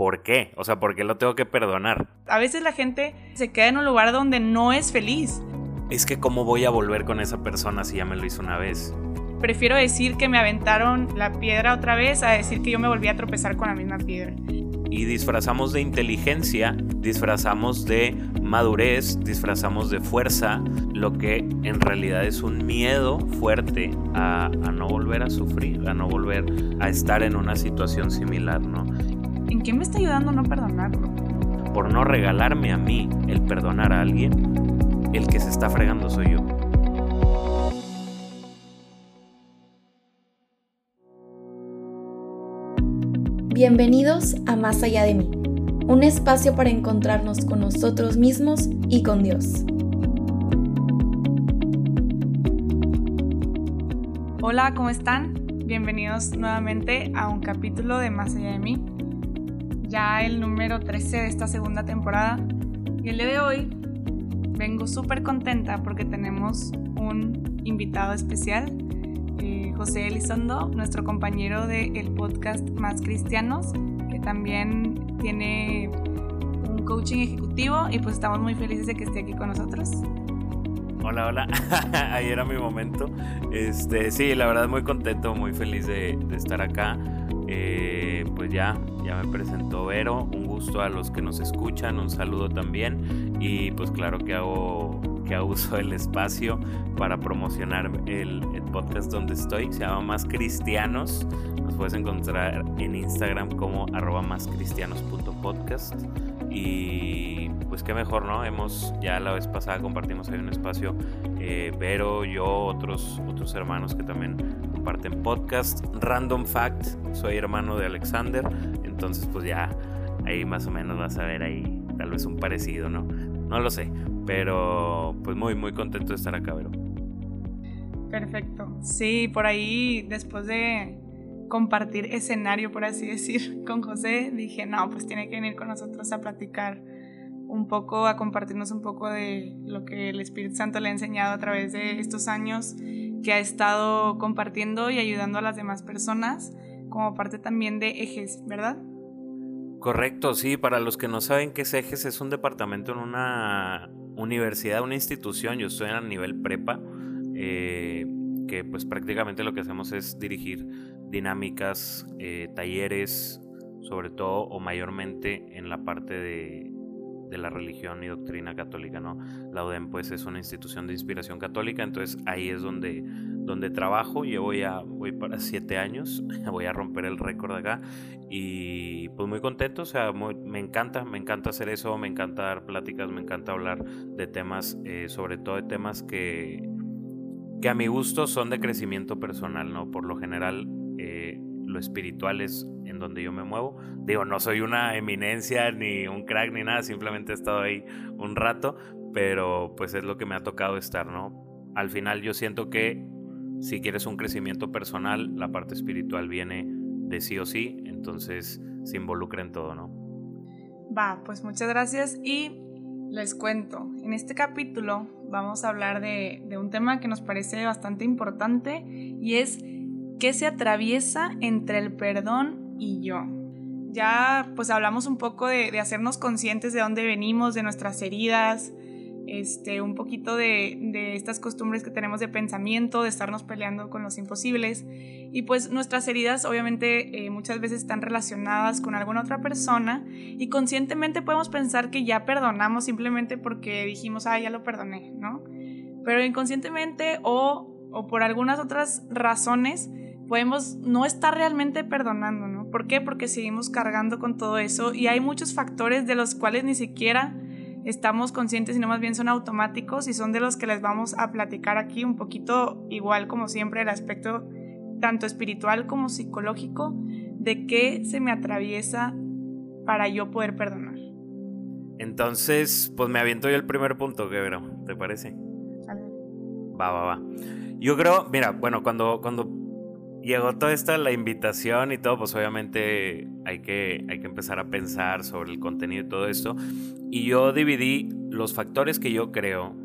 ¿por qué? O sea, ¿por qué lo tengo que perdonar? A veces la gente se queda en un lugar donde no es feliz. Es que cómo voy a volver con esa persona si ya me lo hizo una vez. Prefiero decir que me aventaron la piedra otra vez a decir que yo me volví a tropezar con la misma piedra. Y disfrazamos de inteligencia, disfrazamos de madurez, disfrazamos de fuerza, lo que en realidad es un miedo fuerte a, a no volver a sufrir, a no volver a estar en una situación similar, ¿no? ¿En qué me está ayudando no perdonarlo? Por no regalarme a mí el perdonar a alguien, el que se está fregando soy yo. Bienvenidos a Más allá de mí, un espacio para encontrarnos con nosotros mismos y con Dios. Hola, ¿cómo están? Bienvenidos nuevamente a un capítulo de Más allá de mí ya el número 13 de esta segunda temporada. Y el día de hoy vengo súper contenta porque tenemos un invitado especial, eh, José Elizondo, nuestro compañero del el podcast Más Cristianos, que también tiene un coaching ejecutivo y pues estamos muy felices de que esté aquí con nosotros. Hola, hola. Ahí era mi momento. Este, sí, la verdad muy contento, muy feliz de, de estar acá. Eh, pues ya, ya me presentó Vero, un gusto a los que nos escuchan, un saludo también. Y pues claro que hago que uso el espacio para promocionar el, podcast donde estoy, se llama Más Cristianos, nos puedes encontrar en Instagram como arroba máscristianos.podcast y pues qué mejor, ¿no? Hemos, ya la vez pasada compartimos ahí un espacio, eh, Vero, yo, otros, otros hermanos que también comparten podcast. Random Fact, soy hermano de Alexander, entonces pues ya ahí más o menos vas a ver ahí tal vez un parecido, ¿no? No lo sé, pero pues muy muy contento de estar acá, Vero. Perfecto. Sí, por ahí después de compartir escenario, por así decir, con José, dije, no, pues tiene que venir con nosotros a platicar un poco, a compartirnos un poco de lo que el Espíritu Santo le ha enseñado a través de estos años que ha estado compartiendo y ayudando a las demás personas como parte también de Ejes, ¿verdad? Correcto, sí, para los que no saben qué es Ejes, es un departamento en una universidad, una institución, yo estoy a nivel prepa, eh, que pues prácticamente lo que hacemos es dirigir dinámicas, eh, talleres, sobre todo o mayormente en la parte de de la religión y doctrina católica, ¿no? La UDEM pues es una institución de inspiración católica, entonces ahí es donde, donde trabajo, llevo ya, voy para siete años, voy a romper el récord acá y pues muy contento, o sea, me encanta, me encanta hacer eso, me encanta dar pláticas, me encanta hablar de temas, eh, sobre todo de temas que, que a mi gusto son de crecimiento personal, ¿no? Por lo general, eh, lo espiritual es en donde yo me muevo. Digo, no soy una eminencia ni un crack ni nada, simplemente he estado ahí un rato, pero pues es lo que me ha tocado estar, ¿no? Al final yo siento que si quieres un crecimiento personal, la parte espiritual viene de sí o sí, entonces se involucra en todo, ¿no? Va, pues muchas gracias y les cuento, en este capítulo vamos a hablar de, de un tema que nos parece bastante importante y es ¿Qué se atraviesa entre el perdón y yo? Ya pues hablamos un poco de, hacernos conscientes de dónde venimos, de nuestras heridas, este, un poquito de, estas costumbres que tenemos de pensamiento, de estarnos peleando con los imposibles. Y pues nuestras heridas obviamente eh, muchas veces están relacionadas con alguna otra persona y conscientemente podemos pensar que ya perdonamos simplemente porque dijimos, ah, ya lo perdoné, ¿no? Pero inconscientemente o, o por algunas otras razones podemos no estar realmente perdonando, ¿no? ¿Por qué? Porque seguimos cargando con todo eso y hay muchos factores de los cuales ni siquiera estamos conscientes, sino más bien son automáticos y son de los que les vamos a platicar aquí un poquito igual como siempre el aspecto tanto espiritual como psicológico de qué se me atraviesa para yo poder perdonar. Entonces, pues me aviento yo el primer punto, Quebro, ¿te parece? Va, va, va. Yo creo, mira, bueno, cuando, cuando llegó toda esta la invitación y todo, pues obviamente hay que, hay que empezar a pensar sobre el contenido y todo esto. Y yo dividí los factores que yo creo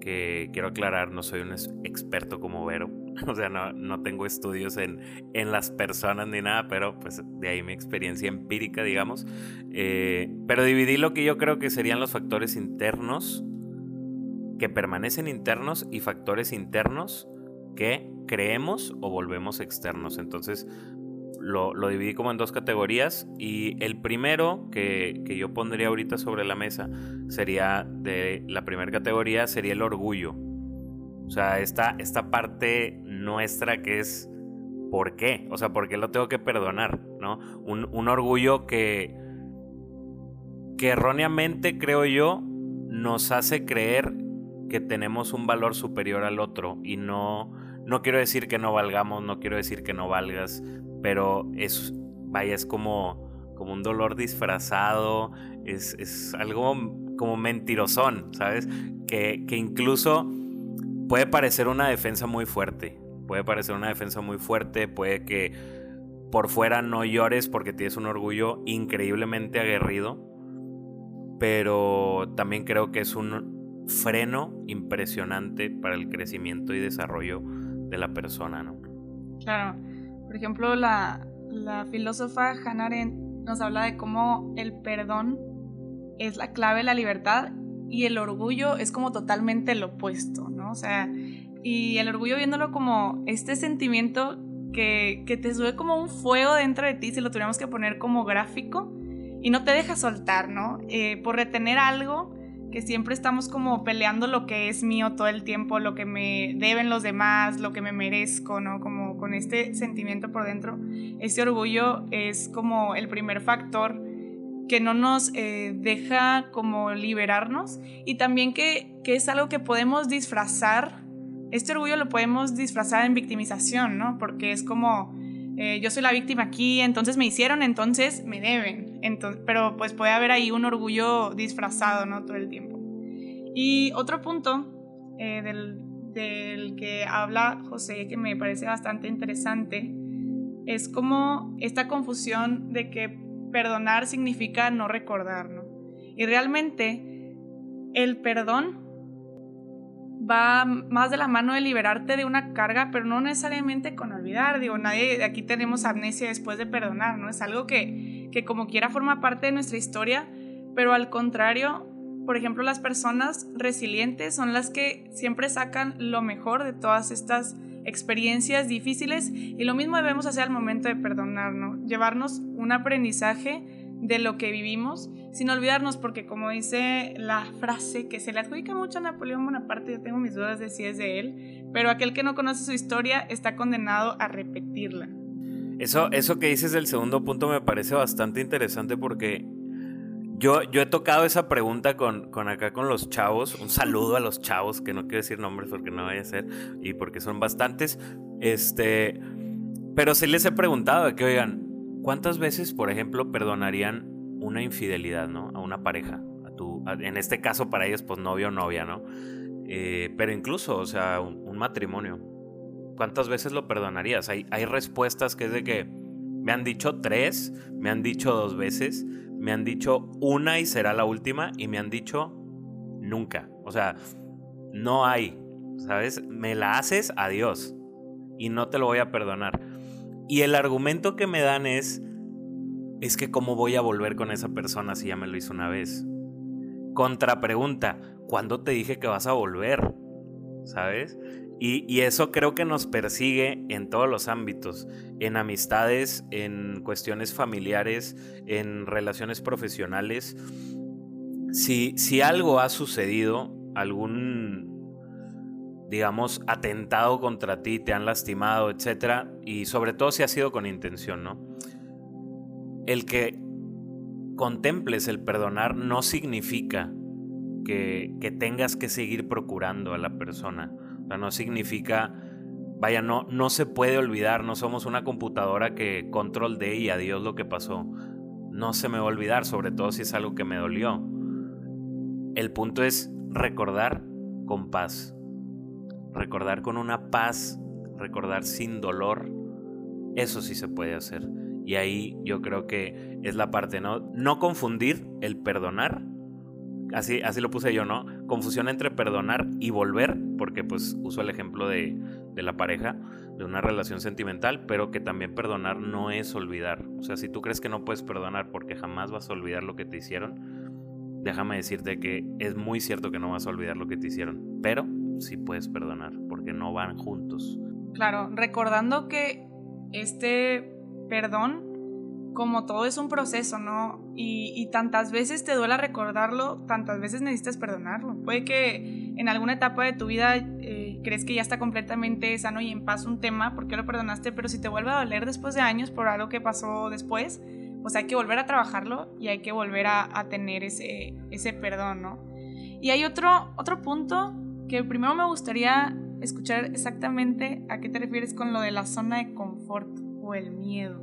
que quiero aclarar, no soy un experto como Vero, O sea, no, no tengo estudios en, en, las personas ni nada, pero pues de ahí mi experiencia empírica, digamos. Eh, pero dividí lo que yo creo que serían los factores internos que permanecen internos y factores internos que creemos o volvemos externos. Entonces lo, dividí como en dos categorías y el primero que, que, yo pondría ahorita sobre la mesa sería de la primera categoría sería el orgullo. O sea, esta, esta parte nuestra que es ¿por qué? O sea, ¿por qué lo tengo que perdonar? ¿No? Un, un orgullo que, que erróneamente creo yo nos hace creer que tenemos un valor superior al otro y no, no quiero decir que no valgamos, no quiero decir que no valgas, pero es, vaya, es como, como un dolor disfrazado, es, algo como mentirosón, ¿sabes? Que, que incluso puede parecer una defensa muy fuerte, puede parecer una defensa muy fuerte, puede que por fuera no llores porque tienes un orgullo increíblemente aguerrido, pero también creo que es un freno impresionante para el crecimiento y desarrollo de la persona, ¿no? Claro. Por ejemplo, la, la filósofa Hannah Arendt nos habla de cómo el perdón es la clave de la libertad y el orgullo es como totalmente lo opuesto, ¿no? O sea, y el orgullo viéndolo como este sentimiento que, que te sube como un fuego dentro de ti, si lo tuviéramos que poner como gráfico, y no te deja soltar, ¿no? Eh, por retener algo que siempre estamos como peleando lo que es mío todo el tiempo, lo que me deben los demás, lo que me merezco, ¿no? Como con este sentimiento por dentro. Este orgullo es como el primer factor que no nos eh, deja como liberarnos y también que, que es algo que podemos disfrazar. Este orgullo lo podemos disfrazar en victimización, ¿no? Porque es como eh, yo soy la víctima aquí, entonces me hicieron, entonces me deben. Entonces, pero pues puede haber ahí un orgullo disfrazado, ¿no? Todo el tiempo. Y otro punto eh, del, del, que habla José, que me parece bastante interesante, es como esta confusión de que perdonar significa no recordar, ¿no? Y realmente el perdón va más de la mano de liberarte de una carga, pero no necesariamente con olvidar. Digo, nadie aquí tenemos amnesia después de perdonar, ¿no? Es algo que, que como quiera forma parte de nuestra historia, pero al contrario, por ejemplo, las personas resilientes son las que siempre sacan lo mejor de todas estas experiencias difíciles y lo mismo debemos hacer al momento de perdonar, ¿no? Llevarnos un aprendizaje de lo que vivimos, sin olvidarnos, porque como dice la frase que se le adjudica mucho a Napoleón Bonaparte, yo tengo mis dudas de si es de él, pero aquel que no conoce su historia está condenado a repetirla. Eso, eso que dices del segundo punto me parece bastante interesante porque yo, yo he tocado esa pregunta con, con acá con los chavos. Un saludo a los chavos, que no quiero decir nombres porque no vaya a ser, y porque son bastantes. Este, pero sí les he preguntado que, oigan, ¿Cuántas veces, por ejemplo, perdonarían una infidelidad, ¿no? A una pareja, a tu, en este caso para ellos, pues novio o novia, ¿no? Eh, pero incluso, o sea, un, matrimonio. ¿Cuántas veces lo perdonarías? Hay, hay respuestas que es de que me han dicho tres, me han dicho dos veces, me han dicho una y será la última, y me han dicho nunca. O sea, no hay, ¿sabes? Me la haces, adiós. Y no te lo voy a perdonar. Y el argumento que me dan es, es que cómo voy a volver con esa persona si ya me lo hizo una vez. Contrapregunta, ¿cuándo te dije que vas a volver? ¿Sabes? Y, y, eso creo que nos persigue en todos los ámbitos, en amistades, en cuestiones familiares, en relaciones profesionales. Si, si algo ha sucedido, algún digamos, atentado contra ti, te han lastimado, etc. Y sobre todo si ha sido con intención, ¿no? El que contemples el perdonar no significa que, que tengas que seguir procurando a la persona. O sea, no significa, vaya, no, no se puede olvidar, no somos una computadora que control de y adiós lo que pasó. No se me va a olvidar, sobre todo si es algo que me dolió. El punto es recordar con paz recordar con una paz, recordar sin dolor, eso sí se puede hacer. Y ahí yo creo que es la parte, ¿no? No confundir el perdonar, así, así lo puse yo, ¿no? Confusión entre perdonar y volver, porque pues uso el ejemplo de, de la pareja, de una relación sentimental, pero que también perdonar no es olvidar. O sea, si tú crees que no puedes perdonar porque jamás vas a olvidar lo que te hicieron, déjame decirte que es muy cierto que no vas a olvidar lo que te hicieron, pero sí puedes perdonar porque no van juntos. Claro, recordando que este perdón como todo es un proceso, ¿no? Y, tantas veces te duela recordarlo, tantas veces necesitas perdonarlo. Puede que en alguna etapa de tu vida eh, crees que ya está completamente sano y en paz un tema, porque lo perdonaste? Pero si te vuelve a doler después de años por algo que pasó después, pues hay que volver a trabajarlo y hay que volver a, tener ese, ese perdón, ¿no? Y hay otro, otro punto que primero me gustaría escuchar exactamente a qué te refieres con lo de la zona de confort o el miedo.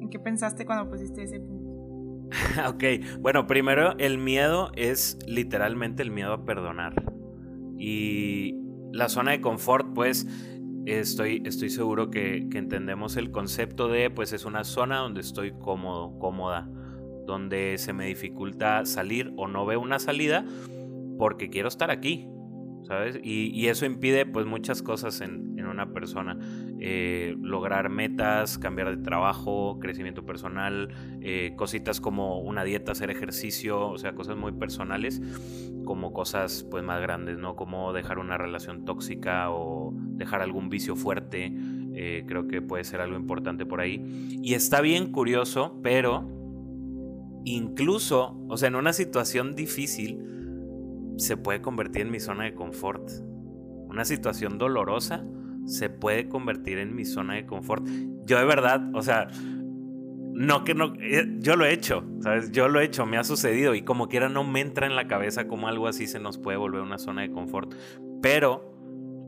¿En qué pensaste cuando pusiste ese punto? ok, bueno, primero el miedo es literalmente el miedo a perdonar. Y la zona de confort, pues estoy, estoy seguro que, que, entendemos el concepto de, pues es una zona donde estoy cómodo, cómoda, donde se me dificulta salir o no veo una salida porque quiero estar aquí, ¿sabes? Y, eso impide pues muchas cosas en, una persona. Eh, lograr metas, cambiar de trabajo, crecimiento personal, eh, cositas como una dieta, hacer ejercicio, o sea, cosas muy personales, como cosas pues más grandes, ¿no? Como dejar una relación tóxica o dejar algún vicio fuerte. Eh, creo que puede ser algo importante por ahí. Y está bien curioso, pero incluso, o sea, en una situación difícil, se puede convertir en mi zona de confort. Una situación dolorosa se puede convertir en mi zona de confort. Yo de verdad, o sea, no que no, eh, yo lo he hecho, ¿sabes? Yo lo he hecho, me ha sucedido y como quiera no me entra en la cabeza como algo así se nos puede volver una zona de confort. Pero,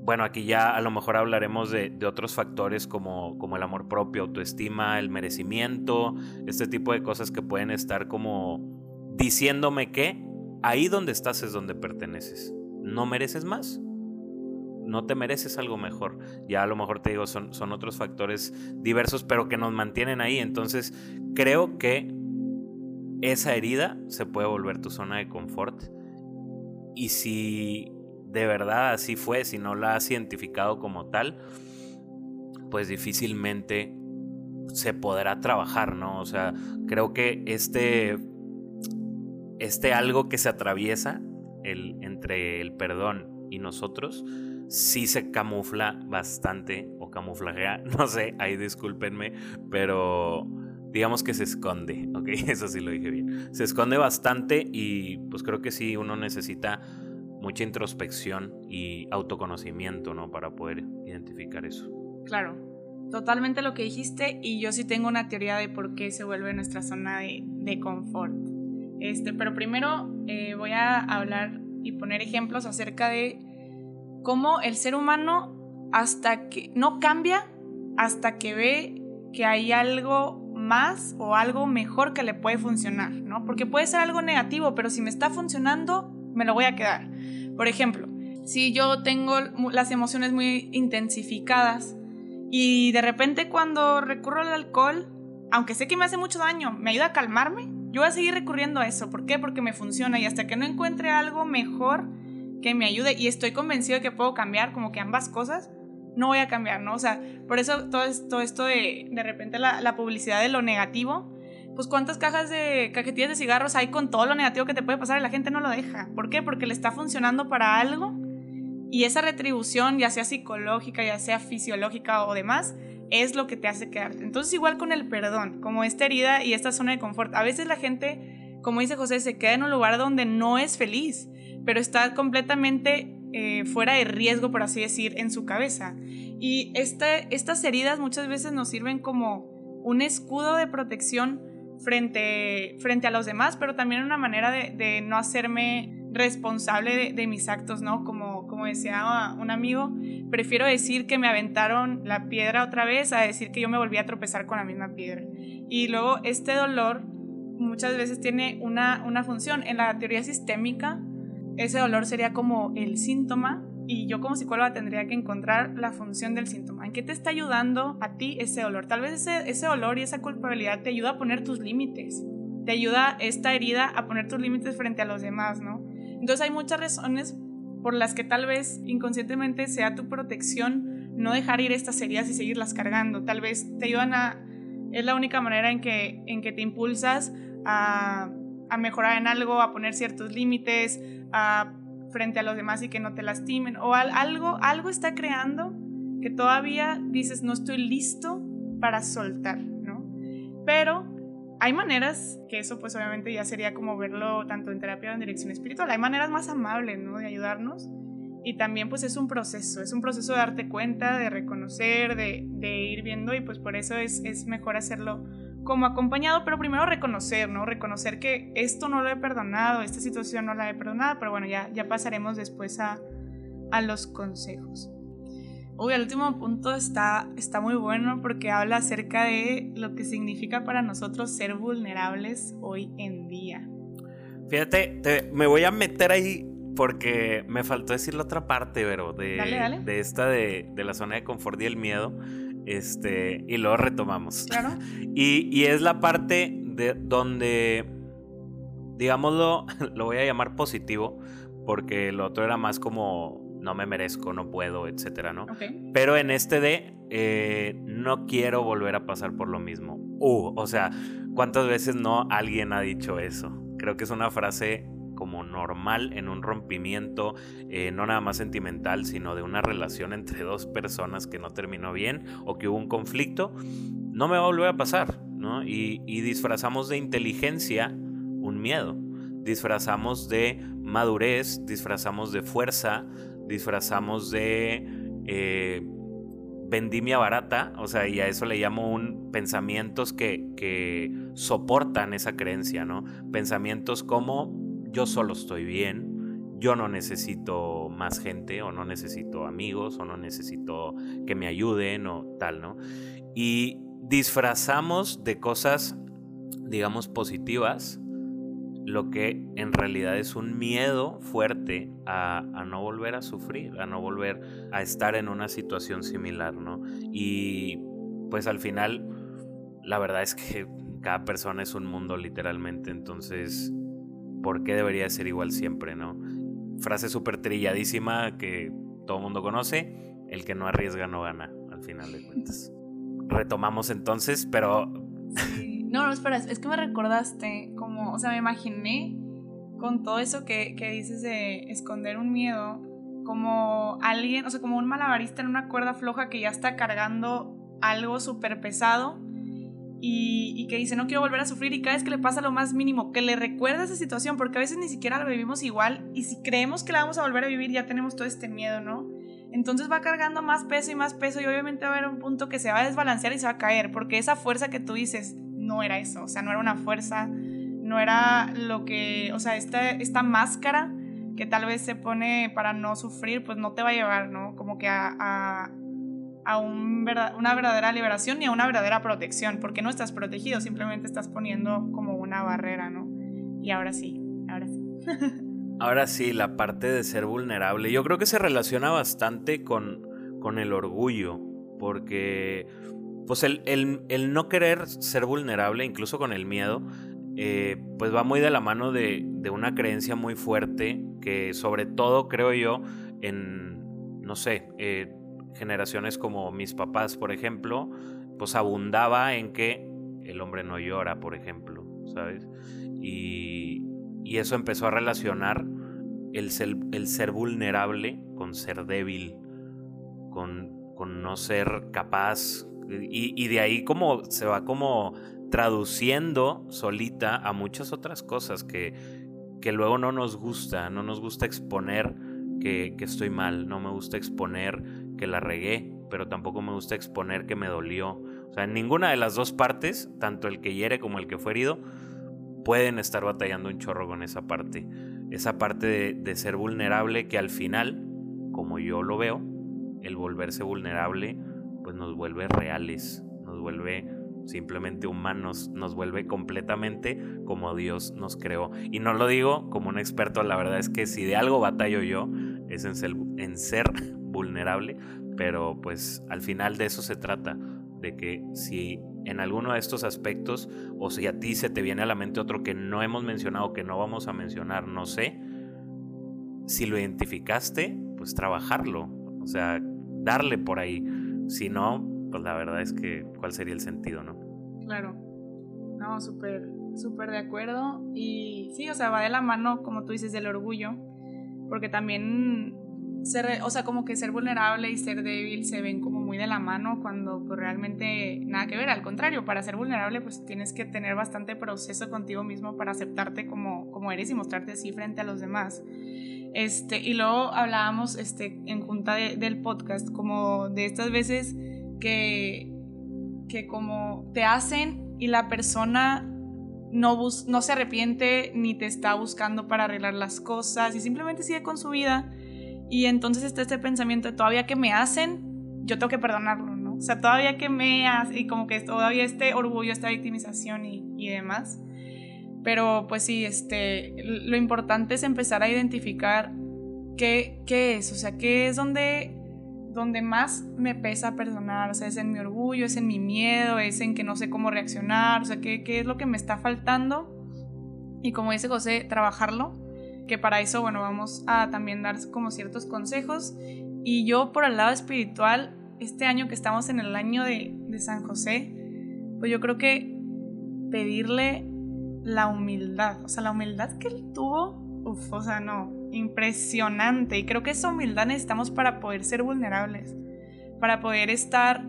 bueno, aquí ya a lo mejor hablaremos de, otros factores como, como el amor propio, autoestima, el merecimiento, este tipo de cosas que pueden estar como diciéndome que ahí donde estás es donde perteneces. No mereces más. No te mereces algo mejor. Ya a lo mejor te digo, son, son otros factores diversos, pero que nos mantienen ahí. Entonces, creo que esa herida se puede volver tu zona de confort. Y si de verdad así fue, si no la has identificado como tal, pues difícilmente se podrá trabajar, ¿no? O sea, creo que este este algo que se atraviesa entre el perdón y nosotros, sí se camufla bastante o camuflajea, no sé, ahí discúlpenme, pero digamos que se esconde, ¿ok? Eso sí lo dije bien. Se esconde bastante y pues creo que sí uno necesita mucha introspección y autoconocimiento, ¿no? Para poder identificar eso. Claro, totalmente lo que dijiste y yo sí tengo una teoría de por qué se vuelve nuestra zona de confort. Este, pero primero eh, voy a hablar y poner ejemplos acerca de cómo el ser humano hasta que no cambia hasta que ve que hay algo más o algo mejor que le puede funcionar, ¿no? Porque puede ser algo negativo, pero si me está funcionando, me lo voy a quedar. Por ejemplo, si yo tengo las emociones muy intensificadas y de repente cuando recurro al alcohol, aunque sé que me hace mucho daño, me ayuda a calmarme, yo voy a seguir recurriendo a eso. ¿Por qué? Porque me funciona y hasta que no encuentre algo mejor que me ayude y estoy convencido de que puedo cambiar como que ambas cosas, no voy a cambiar, ¿no? O sea, por eso todo, esto, esto de de repente la, publicidad de lo negativo, pues cuántas cajas de cajetillas de cigarros hay con todo lo negativo que te puede pasar y la gente no lo deja. ¿Por qué? Porque le está funcionando para algo y esa retribución, ya sea psicológica, ya sea fisiológica o demás, es lo que te hace quedarte. Entonces igual con el perdón, como esta herida y esta zona de confort. A veces la gente, como dice José, se queda en un lugar donde no es feliz, pero está completamente eh, fuera de riesgo, por así decir, en su cabeza. Y estas heridas muchas veces nos sirven como un escudo de protección frente, frente a los demás, pero también una manera de, no hacerme responsable de, de, mis actos, ¿no? Como, como decía un amigo, prefiero decir que me aventaron la piedra otra vez a decir que yo me volví a tropezar con la misma piedra. Y luego este dolor muchas veces tiene una, una función. En la teoría sistémica, ese dolor sería como el síntoma y yo como psicóloga tendría que encontrar la función del síntoma. ¿En qué te está ayudando a ti ese dolor? Tal vez ese, ese dolor y esa culpabilidad te ayuda a poner tus límites. Te ayuda esta herida a poner tus límites frente a los demás, ¿no? Entonces hay muchas razones por las que tal vez inconscientemente sea tu protección no dejar ir estas heridas y seguirlas cargando. Tal vez te ayudan a... Es la única manera en que, en que te impulsas a, a mejorar en algo, a poner ciertos límites, a frente a los demás y que no te lastimen. O algo, algo está creando que todavía dices no estoy listo para soltar, ¿no? Pero hay maneras, que eso pues obviamente ya sería como verlo tanto en terapia o en dirección espiritual, hay maneras más amables, ¿no? De ayudarnos. Y también pues es un proceso, es un proceso de darte cuenta, de reconocer, de, ir viendo y pues por eso es, mejor hacerlo como acompañado, pero primero reconocer, ¿no? Reconocer que esto no lo he perdonado, esta situación no la he perdonado, pero bueno, ya, pasaremos después a los consejos. Uy, el último punto está, está muy bueno porque habla acerca de lo que significa para nosotros ser vulnerables hoy en día. Fíjate, me voy a meter ahí porque me faltó decir la otra parte, pero de, de esta de, de, la zona de confort y el miedo. Este, y luego retomamos. Claro. y, y es la parte de donde, digámoslo, lo voy a llamar positivo, porque lo otro era más como no me merezco, no puedo, etcétera, ¿no? Pero en este de eh, no quiero volver a pasar por lo mismo. Uh, o sea, ¿cuántas veces no alguien ha dicho eso? Creo que es una frase como normal en un rompimiento, eh, no nada más sentimental, sino de una relación entre dos personas que no terminó bien o que hubo un conflicto, no me va a volver a pasar, ¿no? Y, y disfrazamos de inteligencia un miedo, disfrazamos de madurez, disfrazamos de fuerza, disfrazamos de eh, vendimia barata, o sea, y a eso le llamo un pensamientos que, que soportan esa creencia, ¿no? Pensamientos como yo solo estoy bien, yo no necesito más gente o no necesito amigos o no necesito que me ayuden o tal, ¿no? Y disfrazamos de cosas, digamos, positivas lo que en realidad es un miedo fuerte a, no volver a sufrir, a no volver a estar en una situación similar, ¿no? Y pues al final, la verdad es que cada persona es un mundo literalmente, entonces, ¿por qué debería ser igual siempre, no? Frase súper trilladísima que todo el mundo conoce, el que no arriesga no gana, al final de cuentas. Retomamos entonces, pero no, no, espera, es que me recordaste como, o sea, me imaginé con todo eso que, que dices de esconder un miedo, como alguien, o sea, como un malabarista en una cuerda floja que ya está cargando algo súper pesado y, y, que dice no quiero volver a sufrir y cada vez que le pasa lo más mínimo, que le recuerda esa situación, porque a veces ni siquiera la vivimos igual y si creemos que la vamos a volver a vivir ya tenemos todo este miedo, ¿no? Entonces va cargando más peso y más peso y obviamente va a haber un punto que se va a desbalancear y se va a caer, porque esa fuerza que tú dices no era eso, o sea, no era una fuerza, no era lo que, o sea, esta, esta máscara que tal vez se pone para no sufrir, pues no te va a llevar, ¿no? Como que a, a, a un una verdadera liberación ni a una verdadera protección, porque no estás protegido, simplemente estás poniendo como una barrera, ¿no? Y ahora sí, ahora sí. ahora sí, la parte de ser vulnerable, yo creo que se relaciona bastante con, con el orgullo, porque pues el, no querer ser vulnerable, incluso con el miedo, eh, pues va muy de la mano de, una creencia muy fuerte que sobre todo creo yo en, no sé, eh, generaciones como mis papás, por ejemplo, pues abundaba en que el hombre no llora, por ejemplo, ¿sabes? Y, eso empezó a relacionar el ser, el ser vulnerable con ser débil, con, con no ser capaz, y, de ahí como se va como traduciendo solita a muchas otras cosas que, que luego no nos gusta, no nos gusta exponer que, que, estoy mal, no me gusta exponer que la regué, pero tampoco me gusta exponer que me dolió. O sea, en ninguna de las dos partes, tanto el que hiere como el que fue herido, pueden estar batallando un chorro con esa parte. Esa parte de, de ser vulnerable que al final, como yo lo veo, el volverse vulnerable pues nos vuelve reales, nos vuelve simplemente humanos, nos vuelve completamente como Dios nos creó. Y no lo digo como un experto, la verdad es que si de algo batallo yo es en ser, en ser vulnerable, pero pues al final de eso se trata, de que si en alguno de estos aspectos o si a ti se te viene a la mente otro que no hemos mencionado, que no vamos a mencionar, no sé, si lo identificaste, pues trabajarlo. O sea, darle por ahí. Si no, pues la verdad es que, ¿cuál sería el sentido, no? Claro. No, súper, súper de acuerdo. Y sí, o sea, va de la mano, como tú dices, del orgullo. Porque también ser, o sea, como que ser vulnerable y ser débil se ven como muy de la mano cuando pues, realmente nada que ver. Al contrario, para ser vulnerable pues tienes que tener bastante proceso contigo mismo para aceptarte como, como eres y mostrarte así frente a los demás. Este, y luego hablábamos este, en junta del podcast como de estas veces que, que como te hacen y la persona no, no se arrepiente ni te está buscando para arreglar las cosas y simplemente sigue con su vida y entonces está este pensamiento de todavía que me hacen, yo tengo que perdonarlo, ¿no? O sea, todavía que me hacen, y como que todavía este orgullo, esta victimización y, y demás. Pero pues sí, este, lo importante es empezar a identificar qué, qué es, o sea, qué es donde, donde más me pesa perdonar, o sea, es en mi orgullo, es en mi miedo, es en que no sé cómo reaccionar, o sea, qué, qué es lo que me está faltando. Y como dice José, trabajarlo que para eso, bueno, vamos a también dar como ciertos consejos. Y yo por el lado espiritual, este año que estamos en el año de, de San José, pues yo creo que pedirle la humildad, o sea, la humildad que él tuvo, uf, o sea, no, impresionante. Y creo que esa humildad necesitamos para poder ser vulnerables, para poder estar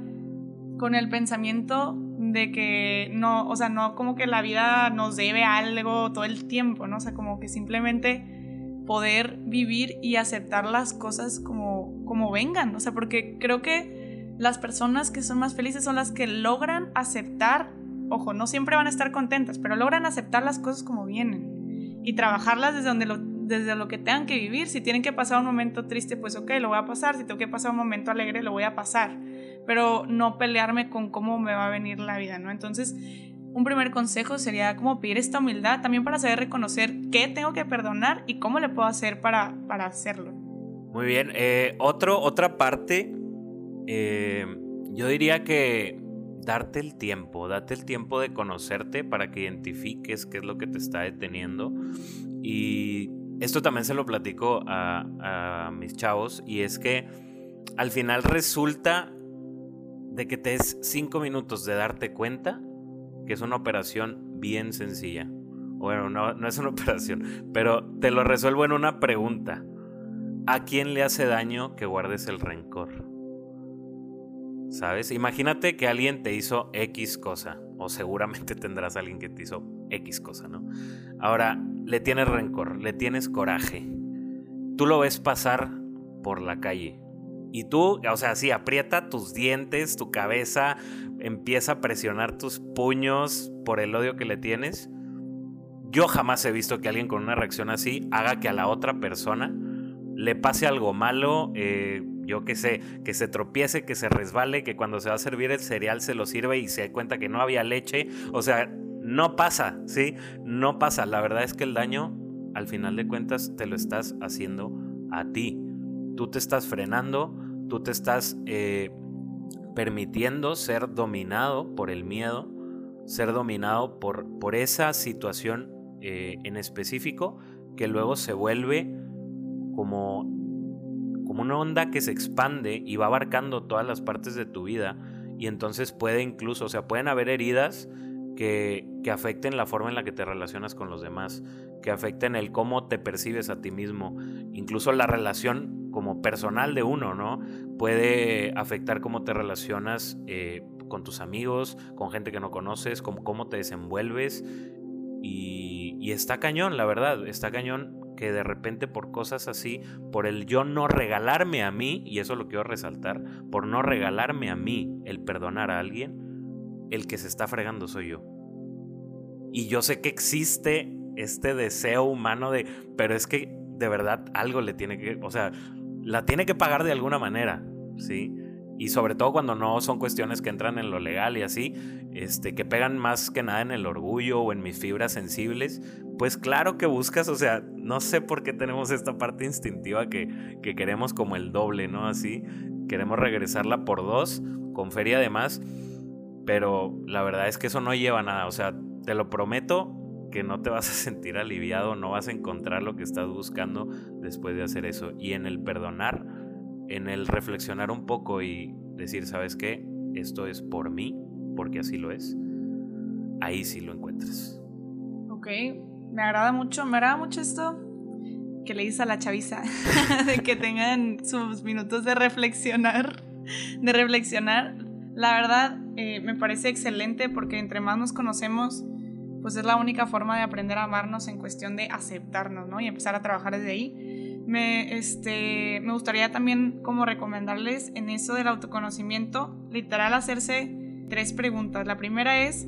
con el pensamiento de que no, o sea, no como que la vida nos debe algo todo el tiempo, ¿no? O sea, como que simplemente poder vivir y aceptar las cosas como, como vengan, o sea, porque creo que las personas que son más felices son las que logran aceptar, ojo, no siempre van a estar contentas, pero logran aceptar las cosas como vienen y trabajarlas desde donde lo, desde lo que tengan que vivir. Si tienen que pasar un momento triste, pues ok, lo voy a pasar. Si tengo que pasar un momento alegre, lo voy a pasar pero no pelearme con cómo me va a venir la vida, ¿no? Entonces, un primer consejo sería como pedir esta humildad también para saber reconocer qué tengo que perdonar y cómo le puedo hacer para, para hacerlo. Muy bien, eh, otro, otra parte, eh, yo diría que darte el tiempo, date el tiempo de conocerte para que identifiques qué es lo que te está deteniendo. Y esto también se lo platico a, mis chavos y es que al final resulta de que te des cinco minutos de darte cuenta que es una operación bien sencilla. Bueno, no, es una operación, pero te lo resuelvo en una pregunta. ¿A quién le hace daño que guardes el rencor? ¿Sabes? Imagínate que alguien te hizo X cosa, o seguramente tendrás alguien que te hizo X cosa, ¿no? Ahora, le tienes rencor, le tienes coraje. Tú lo ves pasar por la calle y tú, o sea, sí, aprieta tus dientes, tu cabeza, empieza a presionar tus puños por el odio que le tienes. Yo jamás he visto que alguien con una reacción así haga que a la otra persona le pase algo malo, eh, yo qué sé, que se tropiece, que se resbale, que cuando se va a servir el cereal se lo sirve y se da cuenta que no había leche. O sea, no pasa, ¿sí? No pasa. La verdad es que el daño, al final de cuentas, te lo estás haciendo a ti. Tú te estás frenando, tú te estás eh, permitiendo ser dominado por el miedo, ser dominado por, por esa situación eh, en específico que luego se vuelve como, como una onda que se expande y va abarcando todas las partes de tu vida y entonces puede incluso, o sea, pueden haber heridas que, que, afecten la forma en la que te relacionas con los demás, que afecten el cómo te percibes a ti mismo, incluso la relación como personal de uno, ¿no? Puede afectar cómo te relacionas eh, con tus amigos, con gente que no conoces, cómo, te desenvuelves. Y, y está cañón, la verdad, está cañón que de repente por cosas así, por el yo no regalarme a mí, y eso lo quiero resaltar, por no regalarme a mí el perdonar a alguien, el que se está fregando soy yo. Y yo sé que existe este deseo humano de, pero es que de verdad algo le tiene que, o sea, la tiene que pagar de alguna manera, ¿sí? Y sobre todo cuando no son cuestiones que entran en lo legal y así, este, que pegan más que nada en el orgullo o en mis fibras sensibles, pues claro que buscas, o sea, no sé por qué tenemos esta parte instintiva que, que queremos como el doble, ¿no? Así, queremos regresarla por dos, con feria además, pero la verdad es que eso no lleva a nada, o sea, te lo prometo, que no te vas a sentir aliviado, no vas a encontrar lo que estás buscando después de hacer eso. Y en el perdonar, en el reflexionar un poco y decir, ¿sabes qué? Esto es por mí, porque así lo es. Ahí sí lo encuentras. Ok, me agrada mucho, me agrada mucho esto que le dice a la chaviza, de que tengan sus minutos de reflexionar, de reflexionar. La verdad, eh, me parece excelente porque entre más nos conocemos, pues es la única forma de aprender a amarnos en cuestión de aceptarnos, ¿no? Y empezar a trabajar desde ahí. Me, este, me gustaría también como recomendarles en eso del autoconocimiento, literal hacerse tres preguntas. La primera es,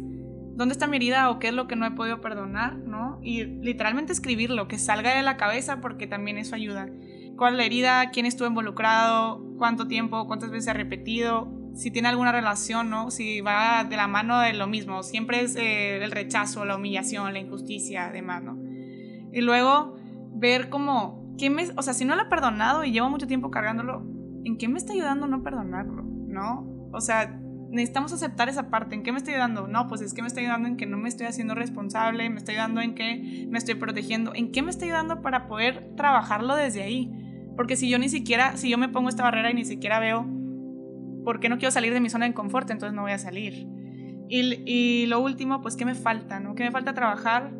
¿dónde está mi herida o qué es lo que no he podido perdonar? ¿no? Y literalmente escribirlo, que salga de la cabeza porque también eso ayuda. ¿Cuál es la herida? ¿Quién estuvo involucrado? ¿Cuánto tiempo? ¿Cuántas veces ha repetido? Si tiene alguna relación, ¿no? Si va de la mano de lo mismo, siempre es eh, el rechazo, la humillación, la injusticia, además, ¿no? Y luego ver cómo, ¿qué me, o sea, si no lo he perdonado y llevo mucho tiempo cargándolo, ¿en qué me está ayudando no perdonarlo, ¿no? O sea, necesitamos aceptar esa parte, ¿en qué me está ayudando? No, pues es que me está ayudando en que no me estoy haciendo responsable, me está ayudando en que me estoy protegiendo, ¿en qué me está ayudando para poder trabajarlo desde ahí? Porque si yo ni siquiera, si yo me pongo esta barrera y ni siquiera veo porque no quiero salir de mi zona de confort, entonces no voy a salir. Y, lo último, pues, ¿qué me falta? ¿no? ¿Qué me falta trabajar?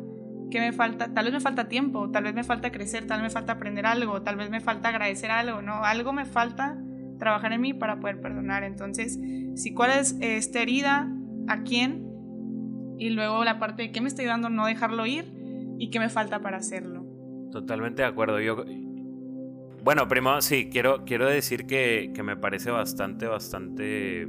¿Qué me falta? Tal vez me falta tiempo, tal vez me falta crecer, tal vez me falta aprender algo, tal vez me falta agradecer algo, ¿no? Algo me falta trabajar en mí para poder perdonar. Entonces, si cuál es esta herida, a quién, y luego la parte de qué me está ayudando no dejarlo ir y qué me falta para hacerlo. Totalmente de acuerdo. Yo, bueno, primero sí, quiero, quiero decir que, me parece bastante, bastante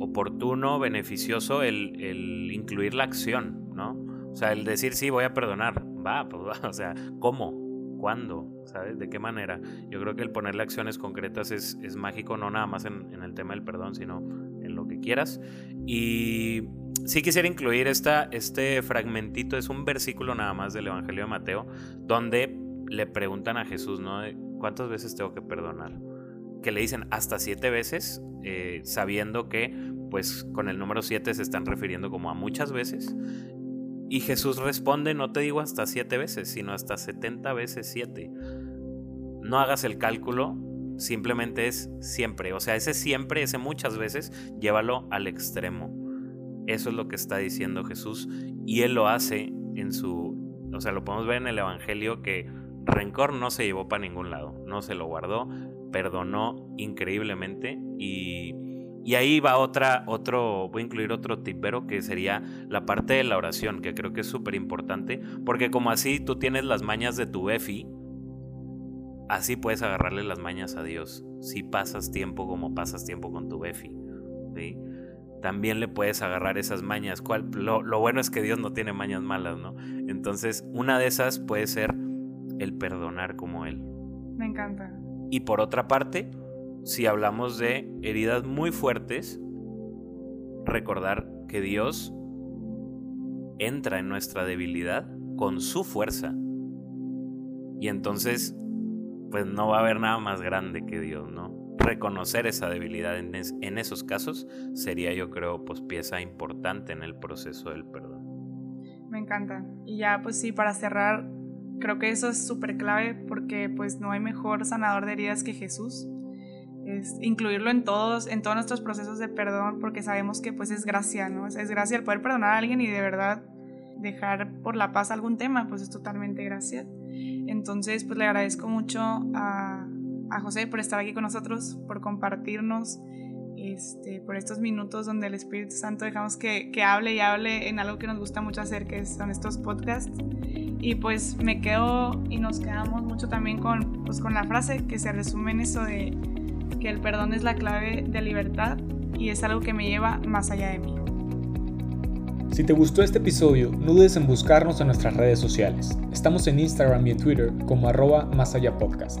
oportuno, beneficioso el, incluir la acción, ¿no? O sea, el decir sí, voy a perdonar. Va, pues va. O sea, ¿cómo? ¿Cuándo? ¿Sabes? ¿De qué manera? Yo creo que el ponerle acciones concretas es, mágico, no nada más en, en, el tema del perdón, sino en lo que quieras. Y sí quisiera incluir esta, este fragmentito, es un versículo nada más del Evangelio de Mateo, donde le preguntan a Jesús, ¿no? ¿Cuántas veces tengo que perdonar? Que le dicen hasta siete veces, eh, sabiendo que pues con el número siete se están refiriendo como a muchas veces. Y Jesús responde, no te digo hasta siete veces, sino hasta setenta veces siete. No hagas el cálculo, simplemente es siempre. O sea, ese siempre, ese muchas veces, llévalo al extremo. Eso es lo que está diciendo Jesús y Él lo hace en su... O sea, lo podemos ver en el Evangelio que rencor no se llevó para ningún lado, no se lo guardó, perdonó increíblemente y, y ahí va otra, otro, voy a incluir otro tipero que sería la parte de la oración, que creo que es súper importante, porque como así tú tienes las mañas de tu Befi, así puedes agarrarle las mañas a Dios, si pasas tiempo como pasas tiempo con tu Befi. También le puedes agarrar esas mañas. Lo, lo bueno es que Dios no tiene mañas malas, ¿no? Entonces, una de esas puede ser el perdonar como Él. Me encanta. Y por otra parte, si hablamos de heridas muy fuertes, recordar que Dios entra en nuestra debilidad con su fuerza. Y entonces, pues no va a haber nada más grande que Dios, ¿no? Reconocer esa debilidad en, en esos casos sería, yo creo, pues pieza importante en el proceso del perdón. Me encanta. Y ya, pues sí, para cerrar, Creo que eso es súper clave porque pues no hay mejor sanador de heridas que Jesús. Es incluirlo en todos, en todos nuestros procesos de perdón porque sabemos que pues es gracia, ¿no? Es, gracia el poder perdonar a alguien y de verdad dejar por la paz algún tema, pues es totalmente gracia. Entonces pues le agradezco mucho a, a José por estar aquí con nosotros, por compartirnos este, por estos minutos donde el Espíritu Santo dejamos que, que, hable y hable en algo que nos gusta mucho hacer, que son estos podcasts. Y pues me quedo y nos quedamos mucho también con, pues, con la frase que se resume en eso de que el perdón es la clave de libertad y es algo que me lleva más allá de mí. Si te gustó este episodio, no dudes en buscarnos en nuestras redes sociales. Estamos en Instagram y en Twitter como arroba más allá podcast.